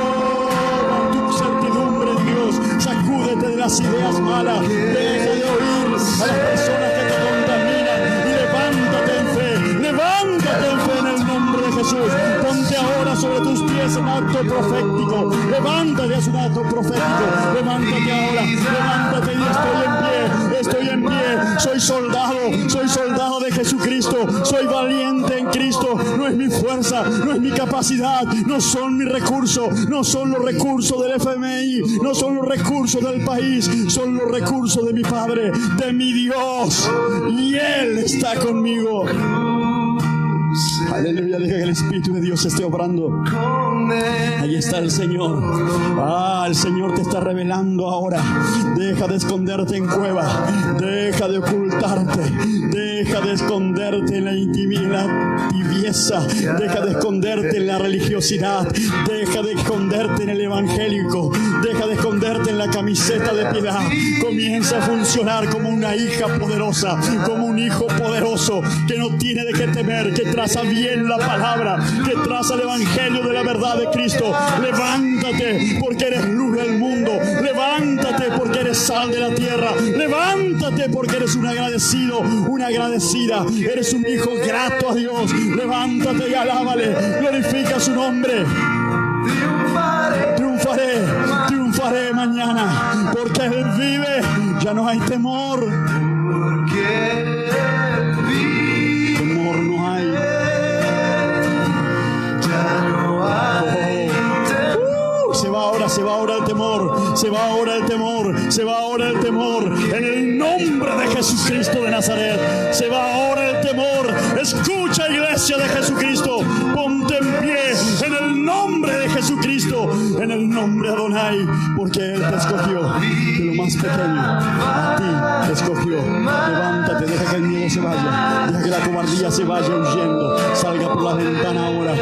las ideas malas, deja de oír a las personas que te contaminan y levántate en fe, levántate en fe en el nombre de Jesús. Ponte ahora sobre tus pies en acto profético, levántate, es un acto profético, levántate ahora, levántate y estoy en pie, estoy en pie, soy soldado, soy soldado de Jesucristo, soy valiente en Cristo, no es mi fuerza, no es mi capacidad, no son mis recursos, no son los recursos del FMI, no son los recursos del país, son los recursos de mi Padre, de mi Dios, y Él está conmigo. Aleluya, deja que el Espíritu de Dios esté obrando. Ahí está el Señor. Ah, el Señor te está revelando ahora. Deja de esconderte en cueva. Deja de ocultarte. Deja de esconderte en la intimidad, tibieza. Deja de esconderte en la religiosidad. Deja de esconderte en el evangélico. Deja de esconderte en la camiseta de piedad. Comienza a funcionar como una hija poderosa, como un hijo poderoso que no tiene de qué temer, que traza bien la palabra, que traza el evangelio de la verdad de Cristo. Levántate porque eres luz del mundo. Levántate porque eres sal de la tierra. Levántate porque eres un agradecido, una agradecida. Eres un hijo grato a Dios. Levántate y alábale. Glorifica su nombre. Triunfaré, triunfaré mañana porque Él vive. Ya no hay. Temor se va ahora, el temor, se va ahora el temor, se va ahora el temor. En el nombre de Jesucristo de Nazaret, se va ahora el temor. Escucha, iglesia de Jesucristo, ponte en pie en el nombre de Jesucristo, en el nombre de Adonai, porque Él te escogió de lo más pequeño. A ti te escogió. Levántate, deja que el miedo se vaya, deja que la cobardía se vaya huyendo, salga por la ventana ahora,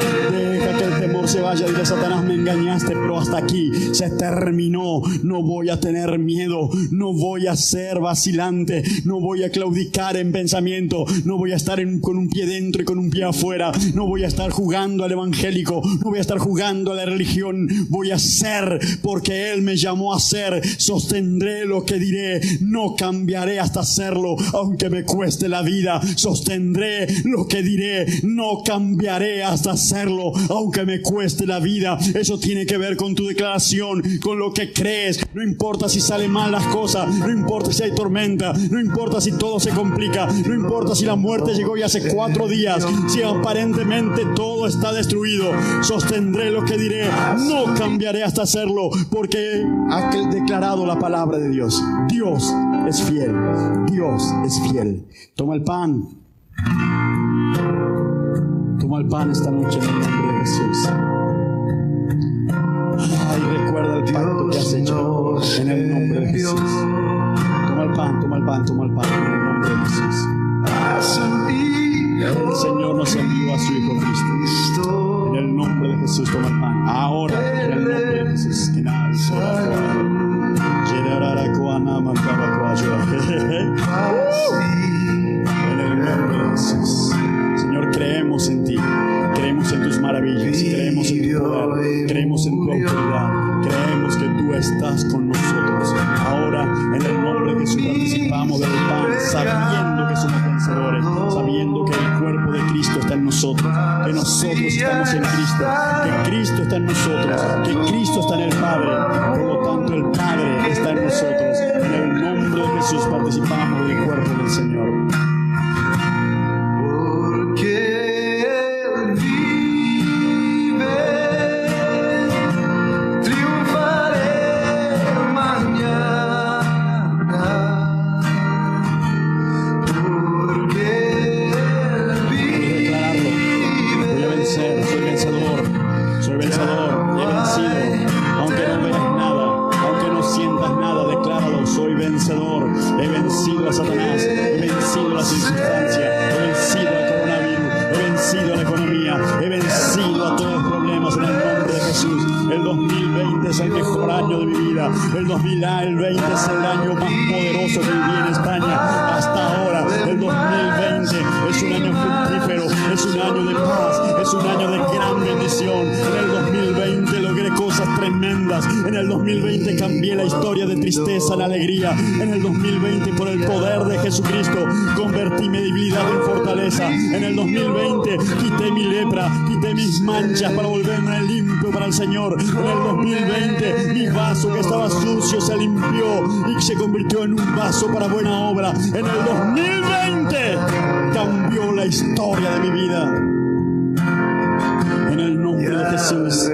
temor se vaya. Dile, Satanás, me engañaste, pero hasta aquí se terminó. No voy a tener miedo, no voy a ser vacilante, no voy a claudicar en pensamiento, no voy a estar con un pie dentro y con un pie afuera, no voy a estar jugando al evangélico, no voy a estar jugando a la religión, voy a ser porque Él me llamó a ser, sostendré lo que diré, no cambiaré hasta hacerlo, aunque me cueste la vida, sostendré lo que diré, no cambiaré hasta hacerlo, aunque me cueste la vida. Eso tiene que ver con tu declaración, con lo que crees. No importa si salen mal las cosas, no importa si hay tormenta, no importa si todo se complica, no importa si la muerte llegó ya hace cuatro días, si aparentemente todo está destruido. Sostendré lo que diré, no cambiaré hasta hacerlo, porque ha declarado la palabra de Dios. Dios es fiel, Dios es fiel. Toma el pan. Toma el pan esta noche en el nombre de Jesús. Ay, recuerda el pacto que has hecho en el nombre de Jesús. Toma el pan, toma el pan, toma el pan en el nombre de Jesús. El Señor nos envió a su Hijo Cristo. En el nombre de Jesús, toma el pan. Ahora, en el nombre de Jesús. Volverme limpio para el Señor. En el 2020 mi vaso que estaba sucio se limpió y se convirtió en un vaso para buena obra. En el 2020 cambió la historia de mi vida. En el nombre de Jesús.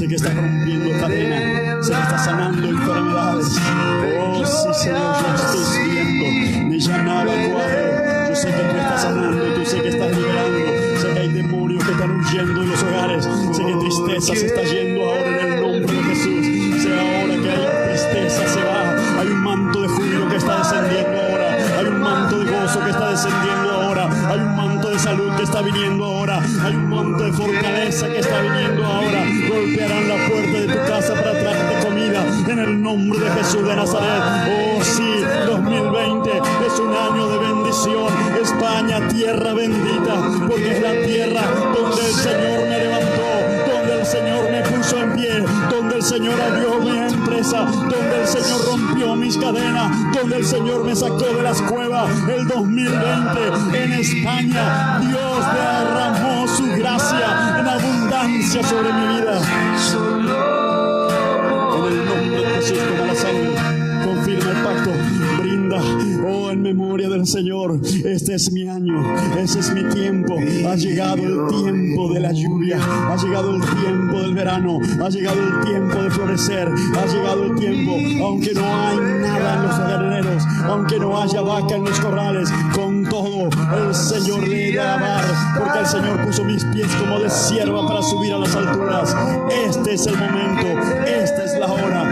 Sé que estás rompiendo cadenas. Sé que estás sanando enfermedades. Oh, sí, Señor, yo estoy viendo. Me llamaba cuadro. Yo sé que tú estás sanando. Tú sé que estás liberando. Sé que hay demonios que están huyendo de los hogares. Sé que tristeza se está yendo ahora en el nombre de Jesús. Sé ahora que hay tristeza se va. Hay un manto de júbilo que está descendiendo ahora. Hay un manto de gozo que está descendiendo ahora. Hay un manto de salud que está viniendo ahora. Hay un manto de fortaleza que está viniendo ahora. El nombre de Jesús de Nazaret. Oh sí, 2020 es un año de bendición. España, tierra bendita, porque es la tierra donde el Señor me levantó, donde el Señor me puso en pie, donde el Señor abrió mi empresa, donde el Señor rompió mis cadenas, donde el Señor me sacó de las cuevas. El 2020 en España, Dios derramó su gracia en abundancia sobre mi vida. Confirma el pacto, brinda, oh, en memoria del Señor. Este es mi año, ese es mi tiempo. Ha llegado el tiempo de la lluvia, ha llegado el tiempo del verano, ha llegado el tiempo de florecer, ha llegado el tiempo, aunque no hay nada en los graneros, aunque no haya vaca en los corrales, con todo el Señor le alabar, porque el Señor puso mis pies como de sierva para subir a las alturas. Este es el momento, esta es la hora.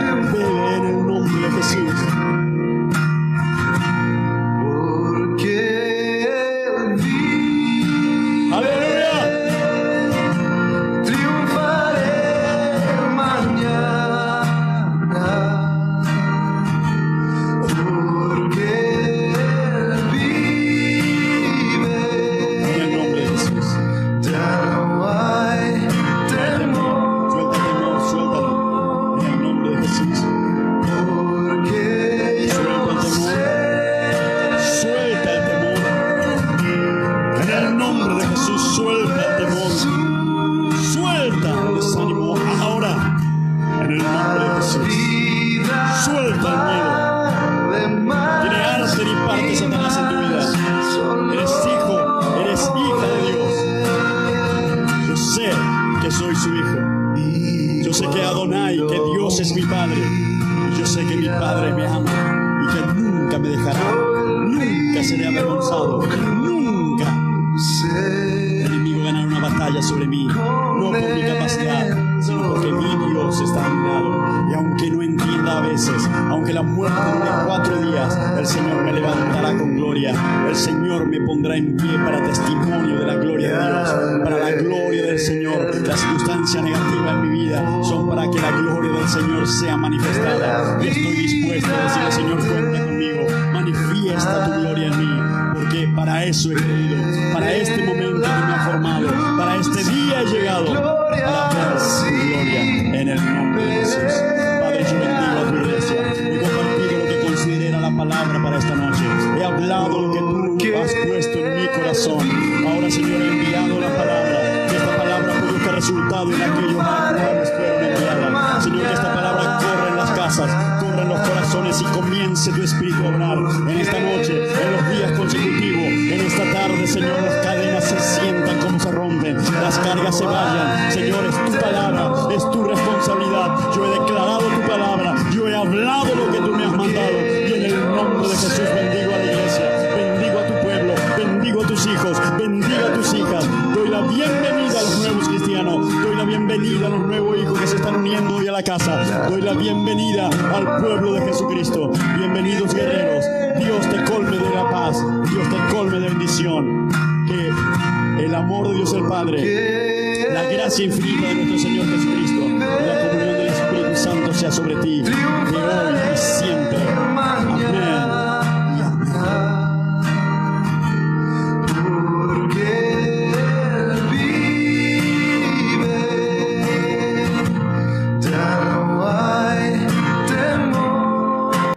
Pondrá en pie para testimonio de la gloria de Dios, para la gloria del Señor. Las circunstancias negativas en mi vida son para que la gloria del Señor sea manifestada. Estoy dispuesto a decirle, Señor, cuenta conmigo, manifiesta tu gloria en mí, porque para eso he creído, para este momento que me ha formado, para este día he llegado, para ver tu gloria en el nombre de Jesús. Padre, yo bendigo a tu iglesia y compartido lo que considera la palabra para esta noche. He hablado lo que has puesto en mi corazón. Ahora, Señor, he enviado la palabra. Que esta palabra produzca resultado en aquellos a los cuales fueron enviadas. Señor, que esta palabra corra en las casas, corra en los corazones y comience tu espíritu a obrar en esta noche, en los días consecutivos, en esta tarde, Señor, las cadenas se sientan como se rompen, las cargas se vayan. Señor, es tu palabra, es tu responsabilidad. Yo he declarado tu palabra, yo he hablado lo que tú me has mandado y en el nombre de Jesús bienvenida a los nuevos hijos que se están uniendo hoy a la casa, doy la bienvenida al pueblo de Jesucristo. Bienvenidos guerreros, Dios te colme de la paz, Dios te colme de bendición. Que el amor de Dios el Padre, la gracia infinita de nuestro Señor Jesucristo y la comunión del Espíritu Santo sea sobre ti